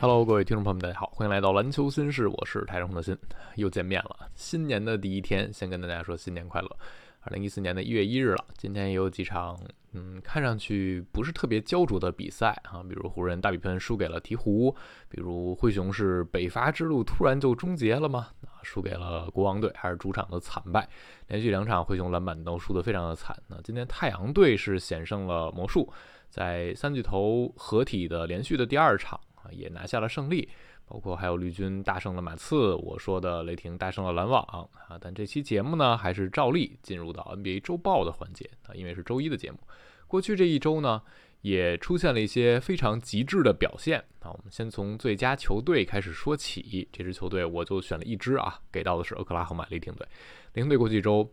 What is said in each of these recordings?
Hello，各位听众朋友们，大家好，欢迎来到篮球新事，我是台上的新，又见面了。新年的第一天，先跟大家说新年快乐。二零一四年的一月一日了，今天也有几场，嗯，看上去不是特别焦灼的比赛啊，比如湖人大比分输给了鹈鹕，比如灰熊是北伐之路突然就终结了吗？啊，输给了国王队，还是主场的惨败，连续两场灰熊篮板都输得非常的惨。那今天太阳队是险胜了魔术，在三巨头合体的连续的第二场。也拿下了胜利，包括还有绿军大胜了马刺，我说的雷霆大胜了篮网啊。但这期节目呢，还是照例进入到 NBA 周报的环节啊，因为是周一的节目。过去这一周呢，也出现了一些非常极致的表现啊。我们先从最佳球队开始说起，这支球队我就选了一支啊，给到的是俄克拉荷马雷霆队。雷霆队过去一周。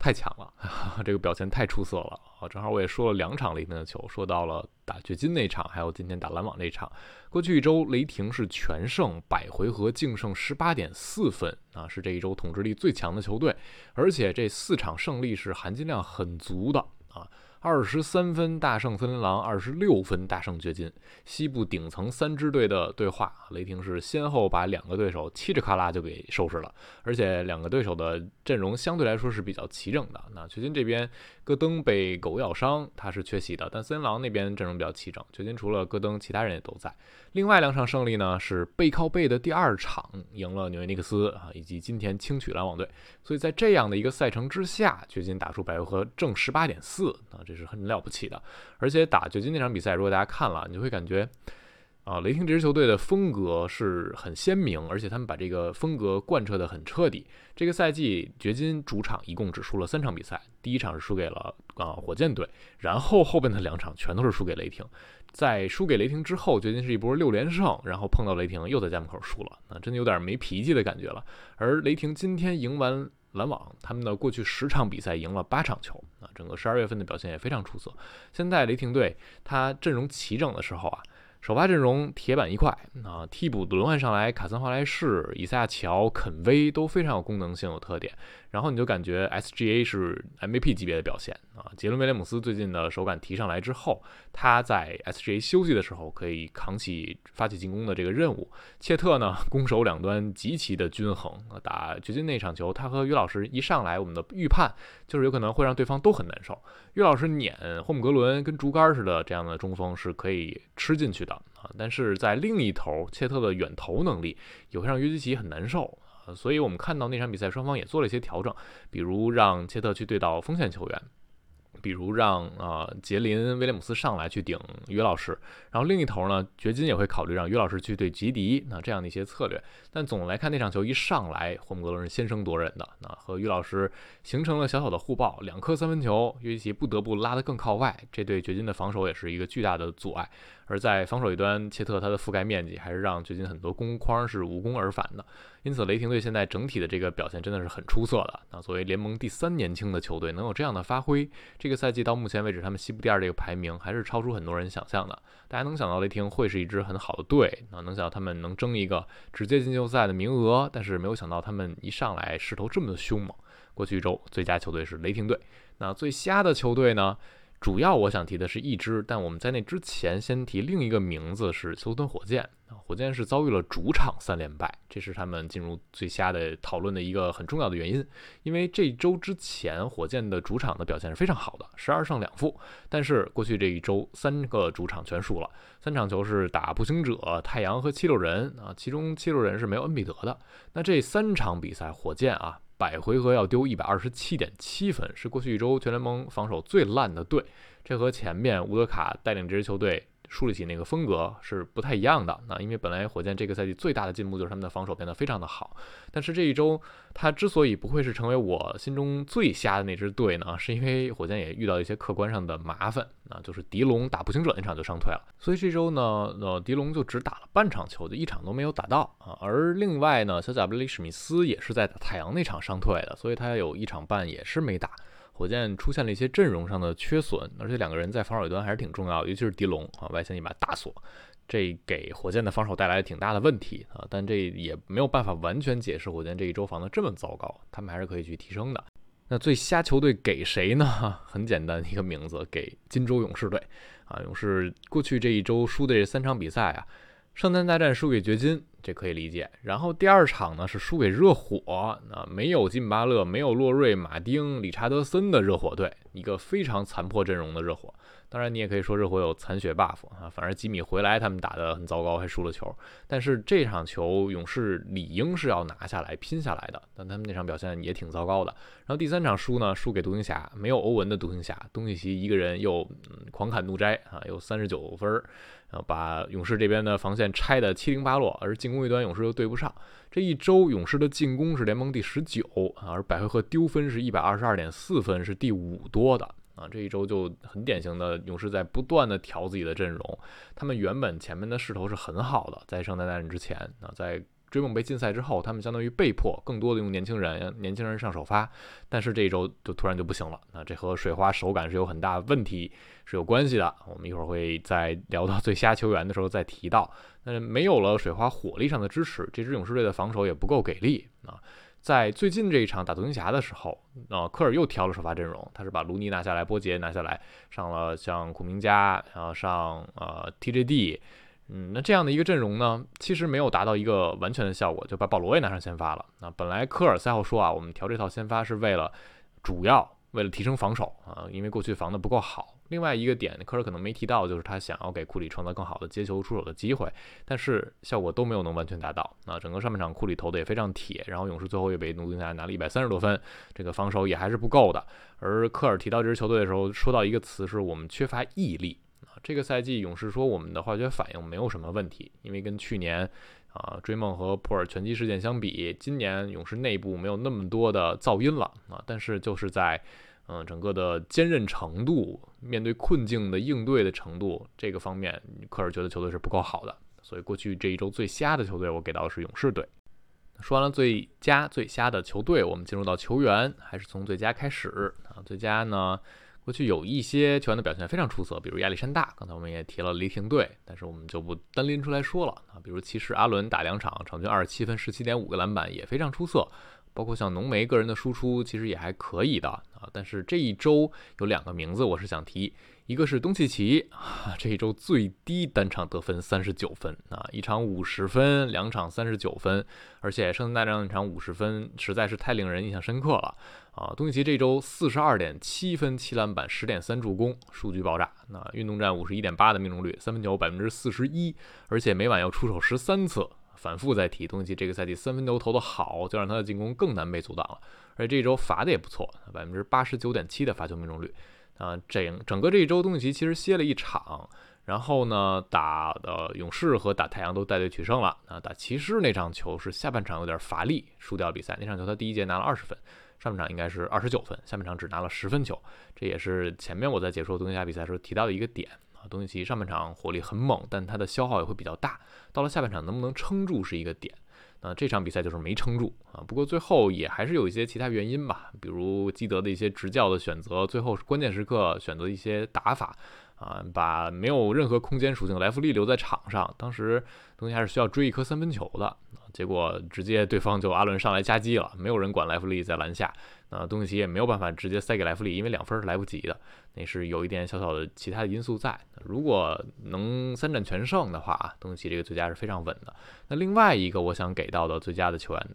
太强了，这个表现太出色了啊！正好我也说了两场雷霆的球，说到了打掘金那场，还有今天打篮网那场。过去一周，雷霆是全胜，百回合净胜十八点四分啊，是这一周统治力最强的球队，而且这四场胜利是含金量很足的啊。二十三分大胜森林狼，二十六分大胜掘金。西部顶层三支队的对话，雷霆是先后把两个对手嘁哩喀啦就给收拾了，而且两个对手的阵容相对来说是比较齐整的。那掘金这边。戈登被狗咬伤，他是缺席的。但森林狼那边阵容比较齐整，掘金除了戈登，其他人也都在。另外两场胜利呢，是背靠背的第二场赢了纽约尼克斯啊，以及今天轻取篮网队。所以在这样的一个赛程之下，掘金打出百回合正十八点四啊，这是很了不起的。而且打掘金那场比赛，如果大家看了，你就会感觉。啊，雷霆这支球队的风格是很鲜明，而且他们把这个风格贯彻得很彻底。这个赛季，掘金主场一共只输了三场比赛，第一场是输给了啊火箭队，然后后边的两场全都是输给雷霆。在输给雷霆之后，掘金是一波六连胜，然后碰到雷霆又在家门口输了，啊，真的有点没脾气的感觉了。而雷霆今天赢完篮网，他们的过去十场比赛赢了八场球，啊，整个十二月份的表现也非常出色。现在雷霆队他阵容齐整的时候啊。首发阵容铁板一块啊，替补轮换上来，卡森·华莱士、以赛亚·乔、肯威都非常有功能性、有特点。然后你就感觉 SGA 是 MVP 级别的表现啊！杰伦·威廉姆斯最近的手感提上来之后，他在 SGA 休息的时候可以扛起发起进攻的这个任务。切特呢，攻守两端极其的均衡啊！打掘金那场球，他和于老师一上来，我们的预判就是有可能会让对方都很难受。于老师撵霍姆格伦跟竹竿似的这样的中锋是可以吃进去的啊！但是在另一头，切特的远投能力也会让约基奇很难受。所以我们看到那场比赛，双方也做了一些调整，比如让切特去对到锋线球员。比如让啊杰林威廉姆斯上来去顶约老师，然后另一头呢，掘金也会考虑让约老师去对吉迪，那这样的一些策略。但总来看那场球一上来，霍姆格伦是先声夺人的，那和约老师形成了小小的互爆，两颗三分球，约基奇不得不拉得更靠外，这对掘金的防守也是一个巨大的阻碍。而在防守一端，切特他的覆盖面积还是让掘金很多攻框是无功而返的。因此，雷霆队现在整体的这个表现真的是很出色的。那作为联盟第三年轻的球队，能有这样的发挥，这个赛季到目前为止，他们西部第二这个排名还是超出很多人想象的。大家能想到雷霆会是一支很好的队，那能想到他们能争一个直接进季后赛的名额，但是没有想到他们一上来势头这么的凶猛。过去一周最佳球队是雷霆队，那最瞎的球队呢？主要我想提的是一支，但我们在那之前先提另一个名字是休斯顿火箭啊。火箭是遭遇了主场三连败，这是他们进入最瞎的讨论的一个很重要的原因。因为这周之前火箭的主场的表现是非常好的，十二胜两负，但是过去这一周三个主场全输了，三场球是打步行者、太阳和七六人啊，其中七六人是没有恩比德的。那这三场比赛，火箭啊。百回合要丢一百二十七点七分，是过去一周全联盟防守最烂的队。这和前面乌德卡带领这支球队。树立起那个风格是不太一样的。那因为本来火箭这个赛季最大的进步就是他们的防守变得非常的好。但是这一周他之所以不会是成为我心中最瞎的那支队呢，是因为火箭也遇到一些客观上的麻烦。啊就是迪龙打步行者那场就伤退了，所以这周呢，呃，迪龙就只打了半场球，就一场都没有打到啊。而另外呢，小贾布里史密斯也是在太阳那场伤退的，所以他有一场半也是没打。火箭出现了一些阵容上的缺损，而且两个人在防守端还是挺重要，尤其是狄龙啊，外线一把大锁，这给火箭的防守带来挺大的问题啊。但这也没有办法完全解释火箭这一周防的这么糟糕，他们还是可以去提升的。那最瞎球队给谁呢？很简单一个名字，给金州勇士队啊。勇士过去这一周输的这三场比赛啊，圣诞大战输给掘金，这可以理解。然后第二场呢是输给热火，那没有金巴勒，没有洛瑞、马丁、理查德森的热火队，一个非常残破阵容的热火。当然，你也可以说热火有残血 buff 啊，反正吉米回来他们打得很糟糕，还输了球。但是这场球勇士理应是要拿下来、拼下来的，但他们那场表现也挺糟糕的。然后第三场输呢，输给独行侠，没有欧文的独行侠，东契奇一个人又狂砍怒摘啊，有三十九分，啊把勇士这边的防线拆得七零八落，而进攻一端勇士又对不上。这一周勇士的进攻是联盟第十九，而百回合丢分是一百二十二点四分，是第五多的。啊，这一周就很典型的勇士在不断的调自己的阵容。他们原本前面的势头是很好的，在圣诞大战之前啊，在追梦被禁赛之后，他们相当于被迫更多的用年轻人，年轻人上首发。但是这一周就突然就不行了。那这和水花手感是有很大问题是有关系的。我们一会儿会在 聊到最瞎球员的时候再提到。那没有了水花火力上的支持，这支勇士队的防守也不够给力啊。在最近这一场打独行侠的时候，呃，科尔又调了首发阵容，他是把卢尼拿下来，波杰拿下来，上了像库明加，然后上呃 TJD，嗯，那这样的一个阵容呢，其实没有达到一个完全的效果，就把保罗也拿上先发了。那本来科尔赛后说啊，我们调这套先发是为了主要为了提升防守啊，因为过去防的不够好。另外一个点，科尔可能没提到，就是他想要给库里创造更好的接球出手的机会，但是效果都没有能完全达到。那整个上半场库里投的也非常铁，然后勇士最后也被努丁下拿了一百三十多分，这个防守也还是不够的。而科尔提到这支球队的时候，说到一个词是我们缺乏毅力啊。这个赛季勇士说我们的化学反应没有什么问题，因为跟去年啊追梦和普尔拳击事件相比，今年勇士内部没有那么多的噪音了啊，但是就是在。嗯，整个的坚韧程度，面对困境的应对的程度，这个方面，科尔觉得球队是不够好的。所以过去这一周最瞎的球队，我给到的是勇士队。说完了最佳最瞎的球队，我们进入到球员，还是从最佳开始啊。最佳呢，过去有一些球员的表现非常出色，比如亚历山大，刚才我们也提了雷霆队，但是我们就不单拎出来说了啊。比如骑士阿伦打两场，场均二十七分，十七点五个篮板，也非常出色。包括像浓眉个人的输出其实也还可以的啊，但是这一周有两个名字我是想提，一个是东契奇啊，这一周最低单场得分三十九分啊，一场五十分，两场三十九分，而且圣诞大战那场五十分实在是太令人印象深刻了啊。东契奇这周四十二点七分，七篮板，十点三助攻，数据爆炸。那运动战五十一点八的命中率，三分球百分之四十一，而且每晚要出手十三次。反复在提东契奇这个赛季三分球投得好，就让他的进攻更难被阻挡了。而且这一周罚的也不错，百分之八十九点七的罚球命中率。啊，整整个这一周东契奇其实歇了一场，然后呢打的勇士和打太阳都带队取胜了。啊，打骑士那场球是下半场有点乏力，输掉比赛。那场球他第一节拿了二十分，上半场应该是二十九分，下半场只拿了十分球。这也是前面我在解说东契奇比赛时候提到的一个点。啊，东契奇上半场火力很猛，但他的消耗也会比较大。到了下半场能不能撑住是一个点。那这场比赛就是没撑住啊。不过最后也还是有一些其他原因吧，比如基德的一些执教的选择，最后关键时刻选择一些打法啊，把没有任何空间属性的莱弗利留在场上。当时东西还是需要追一颗三分球的，结果直接对方就阿伦上来夹击了，没有人管莱弗利在篮下。那东契奇也没有办法直接塞给莱弗利，因为两分是来不及的，那是有一点小小的其他的因素在。如果能三战全胜的话啊，东契奇这个最佳是非常稳的。那另外一个我想给到的最佳的球员，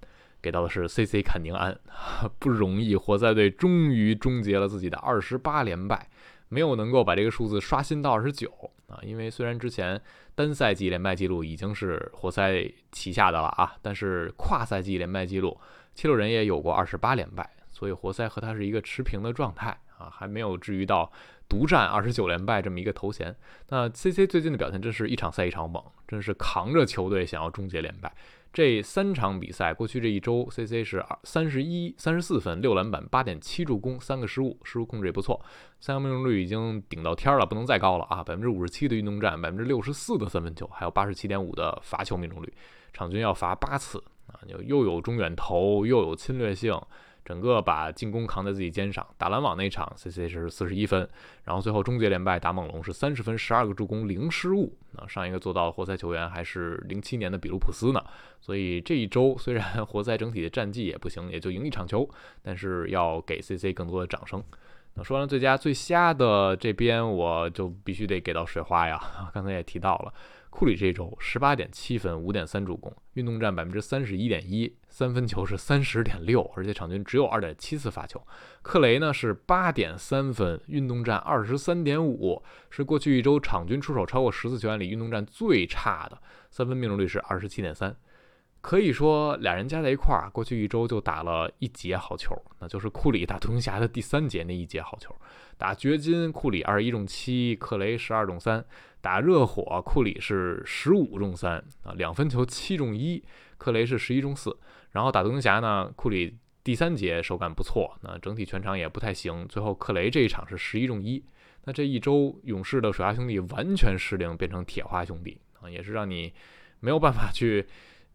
给到的是 C.C. 坎宁安，不容易，活塞队终于终结了自己的二十八连败，没有能够把这个数字刷新到二十九啊，因为虽然之前单赛季连败记录已经是活塞旗下的了啊，但是跨赛季连败记录，七六人也有过二十八连败。所以活塞和他是一个持平的状态啊，还没有至于到独占二十九连败这么一个头衔。那 C C 最近的表现真是一场赛一场猛，真是扛着球队想要终结连败。这三场比赛过去这一周，C C 是二三十一三十四分六篮板八点七助攻三个失误，失误控制也不错，三个命中率已经顶到天儿了，不能再高了啊！百分之五十七的运动战，百分之六十四的三分球，还有八十七点五的罚球命中率，场均要罚八次啊！就又有中远投，又有侵略性。整个把进攻扛在自己肩上，打篮网那场，C C 是四十一分，然后最后终结连败打猛龙是三十分十二个助攻零失误，啊，上一个做到活塞球员还是零七年的比卢普斯呢，所以这一周虽然 活塞整体的战绩也不行，也就赢一场球，但是要给 C C 更多的掌声。那说完最佳最瞎的这边，我就必须得给到水花呀，刚才也提到了。库里这周十八点七分，五点三助攻，运动战百分之三十一点一，三分球是三十点六，而且场均只有二点七次发球。克雷呢是八点三分，运动战二十三点五，是过去一周场均出手超过十次球员里运动战最差的，三分命中率是二十七点三。可以说，俩人加在一块儿，过去一周就打了一节好球，那就是库里打独行侠的第三节那一节好球。打掘金，库里二十一中七，克雷十二中三；打热火，库里是十五中三啊，两分球七中一，克雷是十一中四。然后打独行侠呢，库里第三节手感不错，那整体全场也不太行。最后克雷这一场是十一中一。那这一周勇士的水花兄弟完全失灵，变成铁花兄弟啊，也是让你没有办法去。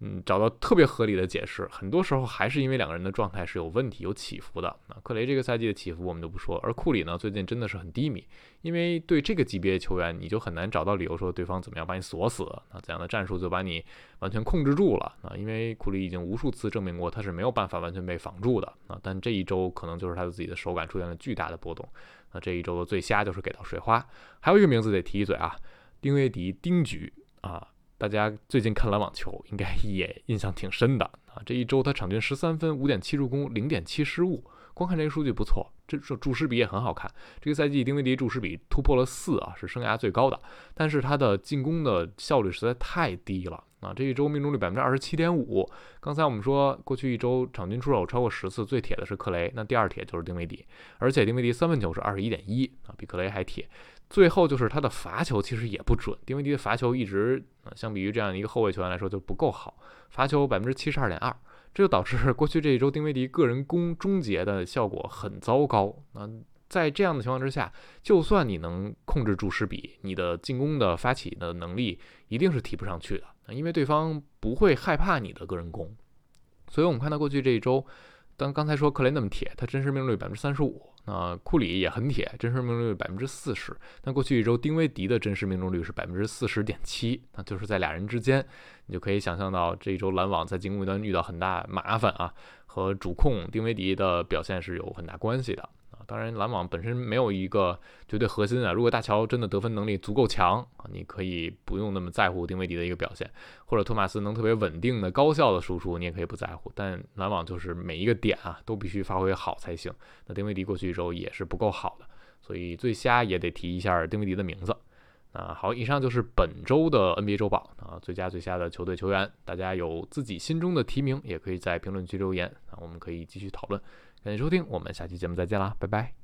嗯，找到特别合理的解释，很多时候还是因为两个人的状态是有问题、有起伏的。啊，克雷这个赛季的起伏我们就不说，而库里呢，最近真的是很低迷。因为对这个级别的球员，你就很难找到理由说对方怎么样把你锁死，啊，怎样的战术就把你完全控制住了啊？因为库里已经无数次证明过他是没有办法完全被防住的啊。但这一周可能就是他的自己的手感出现了巨大的波动。那这一周的最瞎就是给到水花。还有一个名字得提一嘴啊，丁威迪，丁局啊。大家最近看篮网球，应该也印象挺深的啊。这一周他场均十三分，五点七助攻，零点七失误。光看这个数据不错，这这注释比也很好看。这个赛季丁威迪注释比突破了四啊，是生涯最高的。但是他的进攻的效率实在太低了啊。这一周命中率百分之二十七点五。刚才我们说过去一周场均出手超过十次，最铁的是克雷，那第二铁就是丁威迪。而且丁威迪三分球是二十一点一啊，比克雷还铁。最后就是他的罚球其实也不准，丁威迪的罚球一直啊，相比于这样一个后卫球员来说就不够好，罚球百分之七十二点二，这就导致过去这一周丁威迪个人攻终结的效果很糟糕。那在这样的情况之下，就算你能控制住施比，你的进攻的发起的能力一定是提不上去的，因为对方不会害怕你的个人攻。所以我们看到过去这一周。当刚才说克雷那么铁，他真实命中率百分之三十五。那库里也很铁，真实命中率百分之四十。那过去一周丁威迪的真实命中率是百分之四十点七，那就是在俩人之间，你就可以想象到这一周篮网在进攻端遇到很大麻烦啊，和主控丁威迪的表现是有很大关系的。当然，篮网本身没有一个绝对核心啊。如果大乔真的得分能力足够强啊，你可以不用那么在乎丁威迪的一个表现，或者托马斯能特别稳定的高效的输出，你也可以不在乎。但篮网就是每一个点啊都必须发挥好才行。那丁威迪过去一周也是不够好的，所以最瞎也得提一下丁威迪的名字。啊，好，以上就是本周的 NBA 周报啊，最佳最瞎的球队球员，大家有自己心中的提名，也可以在评论区留言啊，我们可以继续讨论。感谢收听，我们下期节目再见啦，拜拜。